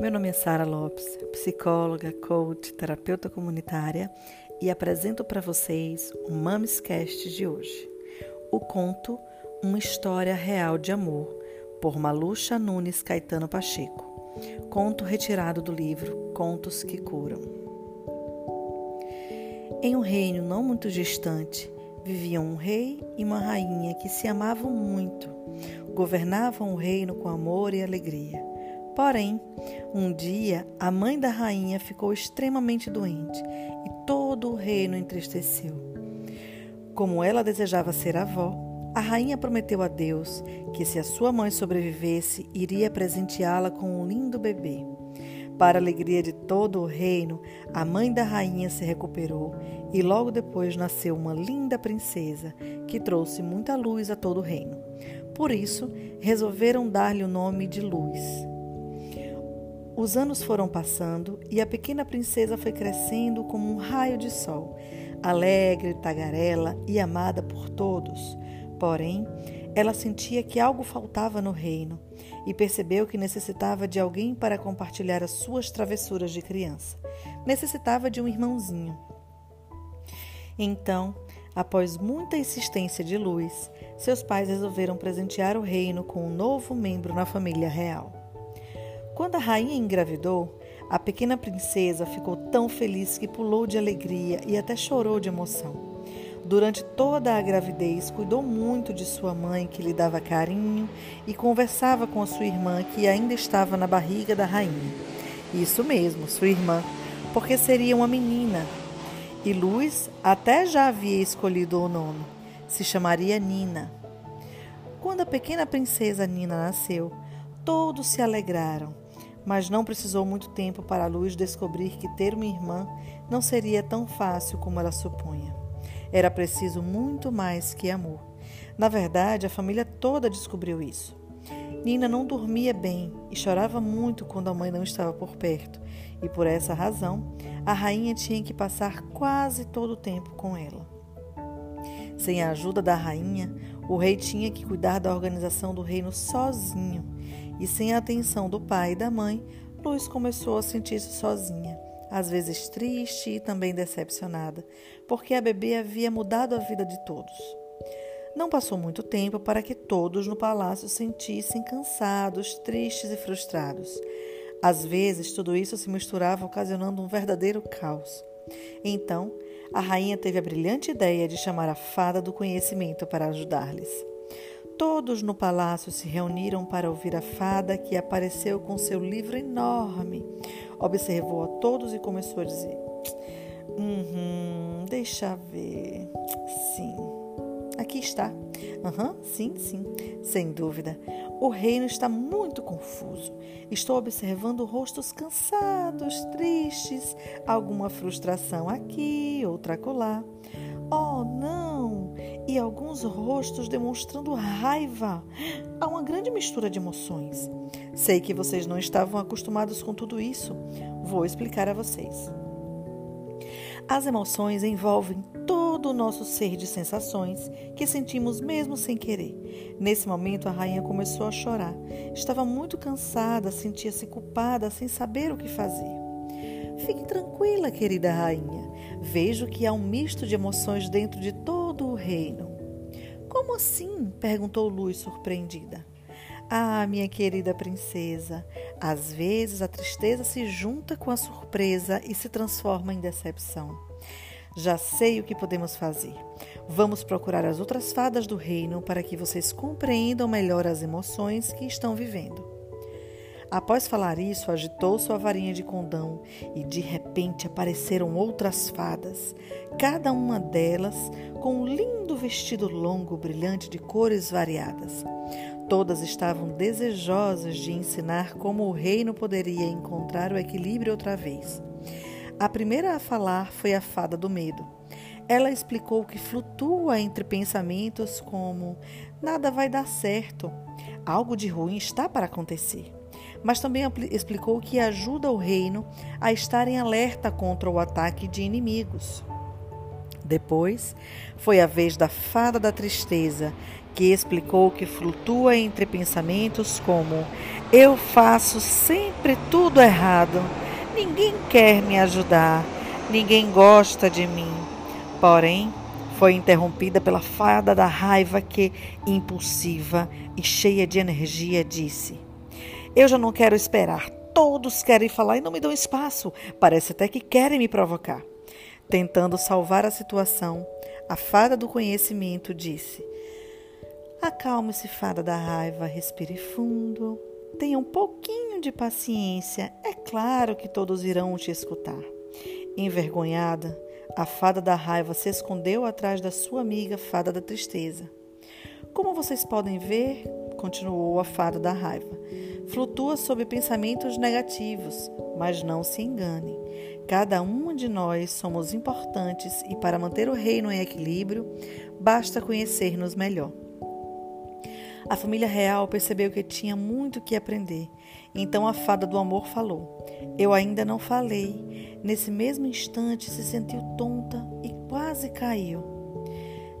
Meu nome é Sara Lopes, psicóloga, coach, terapeuta comunitária e apresento para vocês o Mamescast de hoje. O conto Uma História Real de Amor, por Malucha Nunes Caetano Pacheco. Conto retirado do livro Contos que Curam. Em um reino não muito distante, viviam um rei e uma rainha que se amavam muito. Governavam o reino com amor e alegria. Porém, um dia a mãe da rainha ficou extremamente doente e todo o reino entristeceu. Como ela desejava ser avó, a rainha prometeu a Deus que, se a sua mãe sobrevivesse, iria presenteá-la com um lindo bebê. Para a alegria de todo o reino, a mãe da rainha se recuperou e logo depois nasceu uma linda princesa que trouxe muita luz a todo o reino. Por isso, resolveram dar-lhe o nome de Luz. Os anos foram passando e a pequena princesa foi crescendo como um raio de sol, alegre, tagarela e amada por todos. Porém, ela sentia que algo faltava no reino e percebeu que necessitava de alguém para compartilhar as suas travessuras de criança. Necessitava de um irmãozinho. Então, após muita insistência de Luz, seus pais resolveram presentear o reino com um novo membro na família real. Quando a rainha engravidou, a pequena princesa ficou tão feliz que pulou de alegria e até chorou de emoção. Durante toda a gravidez, cuidou muito de sua mãe, que lhe dava carinho, e conversava com a sua irmã, que ainda estava na barriga da rainha. Isso mesmo, sua irmã, porque seria uma menina. E Luz até já havia escolhido o nome. Se chamaria Nina. Quando a pequena princesa Nina nasceu, todos se alegraram mas não precisou muito tempo para a luz descobrir que ter uma irmã não seria tão fácil como ela supunha. Era preciso muito mais que amor. Na verdade, a família toda descobriu isso. Nina não dormia bem e chorava muito quando a mãe não estava por perto, e por essa razão, a rainha tinha que passar quase todo o tempo com ela. Sem a ajuda da rainha, o rei tinha que cuidar da organização do reino sozinho e sem a atenção do pai e da mãe, Luz começou a sentir-se sozinha, às vezes triste e também decepcionada, porque a bebê havia mudado a vida de todos. Não passou muito tempo para que todos no palácio sentissem cansados, tristes e frustrados. Às vezes, tudo isso se misturava, ocasionando um verdadeiro caos. Então, a rainha teve a brilhante ideia de chamar a fada do conhecimento para ajudar-lhes. Todos no palácio se reuniram para ouvir a fada que apareceu com seu livro enorme. Observou a todos e começou a dizer: Uhum, deixa ver. Sim, aqui está. Uhum, sim, sim, sem dúvida. O reino está muito confuso. Estou observando rostos cansados, tristes, alguma frustração aqui, outra acolá. Oh, não! E alguns rostos demonstrando raiva. Há uma grande mistura de emoções. Sei que vocês não estavam acostumados com tudo isso. Vou explicar a vocês. As emoções envolvem todo o nosso ser de sensações que sentimos mesmo sem querer. Nesse momento, a rainha começou a chorar. Estava muito cansada, sentia-se culpada, sem saber o que fazer. Fique tranquila, querida rainha. Vejo que há um misto de emoções dentro de todo o reino. Como assim? perguntou Luz, surpreendida. Ah, minha querida princesa, às vezes a tristeza se junta com a surpresa e se transforma em decepção. Já sei o que podemos fazer. Vamos procurar as outras fadas do reino para que vocês compreendam melhor as emoções que estão vivendo. Após falar isso, agitou sua varinha de condão e de repente apareceram outras fadas, cada uma delas com um lindo vestido longo, brilhante de cores variadas. Todas estavam desejosas de ensinar como o reino poderia encontrar o equilíbrio outra vez. A primeira a falar foi a fada do medo. Ela explicou que flutua entre pensamentos como nada vai dar certo, algo de ruim está para acontecer mas também explicou que ajuda o reino a estar em alerta contra o ataque de inimigos. Depois, foi a vez da fada da tristeza, que explicou que flutua entre pensamentos como: Eu faço sempre tudo errado, ninguém quer me ajudar, ninguém gosta de mim. Porém, foi interrompida pela fada da raiva que, impulsiva e cheia de energia, disse: Eu já não quero esperar. Todos querem falar e não me dão espaço. Parece até que querem me provocar. Tentando salvar a situação, a fada do conhecimento disse: Acalme-se, fada da raiva, respire fundo. Tenha um pouquinho de paciência. É claro que todos irão te escutar. Envergonhada, a fada da raiva se escondeu atrás da sua amiga fada da tristeza. Como vocês podem ver, continuou a fada da raiva, flutua sob pensamentos negativos, mas não se engane. Cada uma de nós somos importantes e para manter o reino em equilíbrio, basta conhecer-nos melhor. A família real percebeu que tinha muito que aprender. Então a fada do amor falou: Eu ainda não falei. Nesse mesmo instante se sentiu tonta e quase caiu.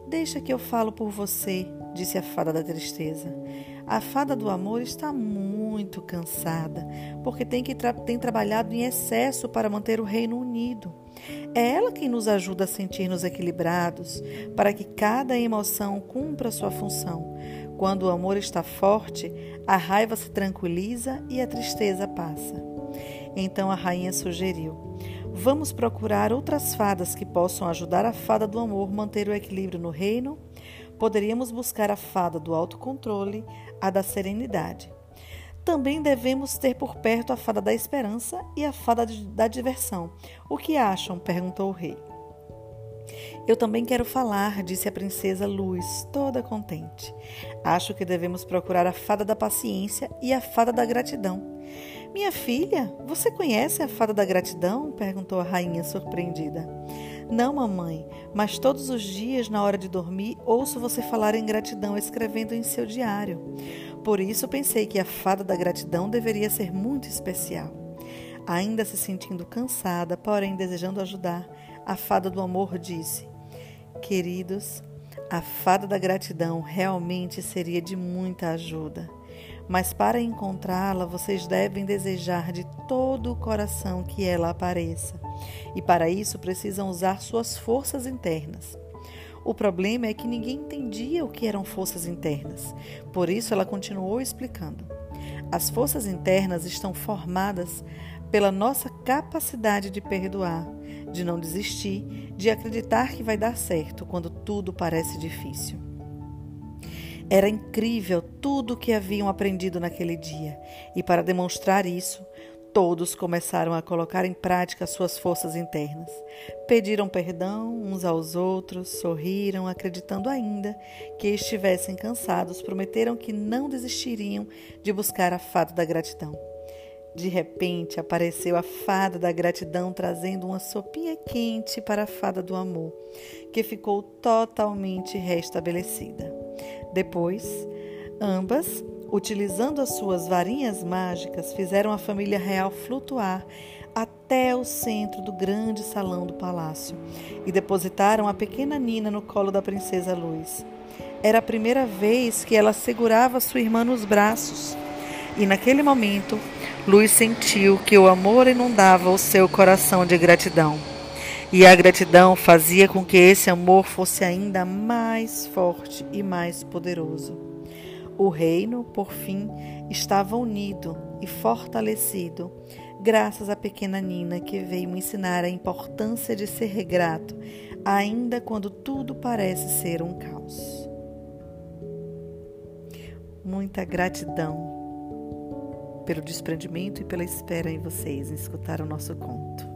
Deixa que eu falo por você, disse a fada da tristeza. A fada do amor está muito cansada, porque tem, que tra tem trabalhado em excesso para manter o reino unido. É ela quem nos ajuda a sentir-nos equilibrados, para que cada emoção cumpra sua função. Quando o amor está forte, a raiva se tranquiliza e a tristeza passa. Então a rainha sugeriu: Vamos procurar outras fadas que possam ajudar a fada do amor manter o equilíbrio no reino? Poderíamos buscar a fada do autocontrole, a da serenidade. Também devemos ter por perto a fada da esperança e a fada da diversão. O que acham? perguntou o rei. Eu também quero falar, disse a princesa Luz, toda contente. Acho que devemos procurar a fada da paciência e a fada da gratidão. Minha filha, você conhece a fada da gratidão? perguntou a rainha surpreendida. Não, mamãe, mas todos os dias, na hora de dormir, ouço você falar em gratidão escrevendo em seu diário. Por isso pensei que a fada da gratidão deveria ser muito especial. Ainda se sentindo cansada, porém desejando ajudar, a fada do amor disse: Queridos, a fada da gratidão realmente seria de muita ajuda. Mas para encontrá-la, vocês devem desejar de todo o coração que ela apareça. E para isso precisam usar suas forças internas. O problema é que ninguém entendia o que eram forças internas. Por isso ela continuou explicando. As forças internas estão formadas pela nossa capacidade de perdoar, de não desistir, de acreditar que vai dar certo quando tudo parece difícil. Era incrível tudo o que haviam aprendido naquele dia, e para demonstrar isso, todos começaram a colocar em prática suas forças internas. Pediram perdão uns aos outros, sorriram, acreditando ainda que estivessem cansados, prometeram que não desistiriam de buscar a fada da gratidão. De repente apareceu a fada da gratidão trazendo uma sopinha quente para a fada do amor, que ficou totalmente restabelecida. Depois, ambas, utilizando as suas varinhas mágicas, fizeram a família real flutuar até o centro do grande salão do palácio e depositaram a pequena Nina no colo da princesa Luz. Era a primeira vez que ela segurava sua irmã nos braços. E naquele momento, Luz sentiu que o amor inundava o seu coração de gratidão. E a gratidão fazia com que esse amor fosse ainda mais forte e mais poderoso. O reino, por fim, estava unido e fortalecido, graças à pequena Nina que veio me ensinar a importância de ser grato, ainda quando tudo parece ser um caos. Muita gratidão pelo desprendimento e pela espera em vocês em escutar o nosso conto.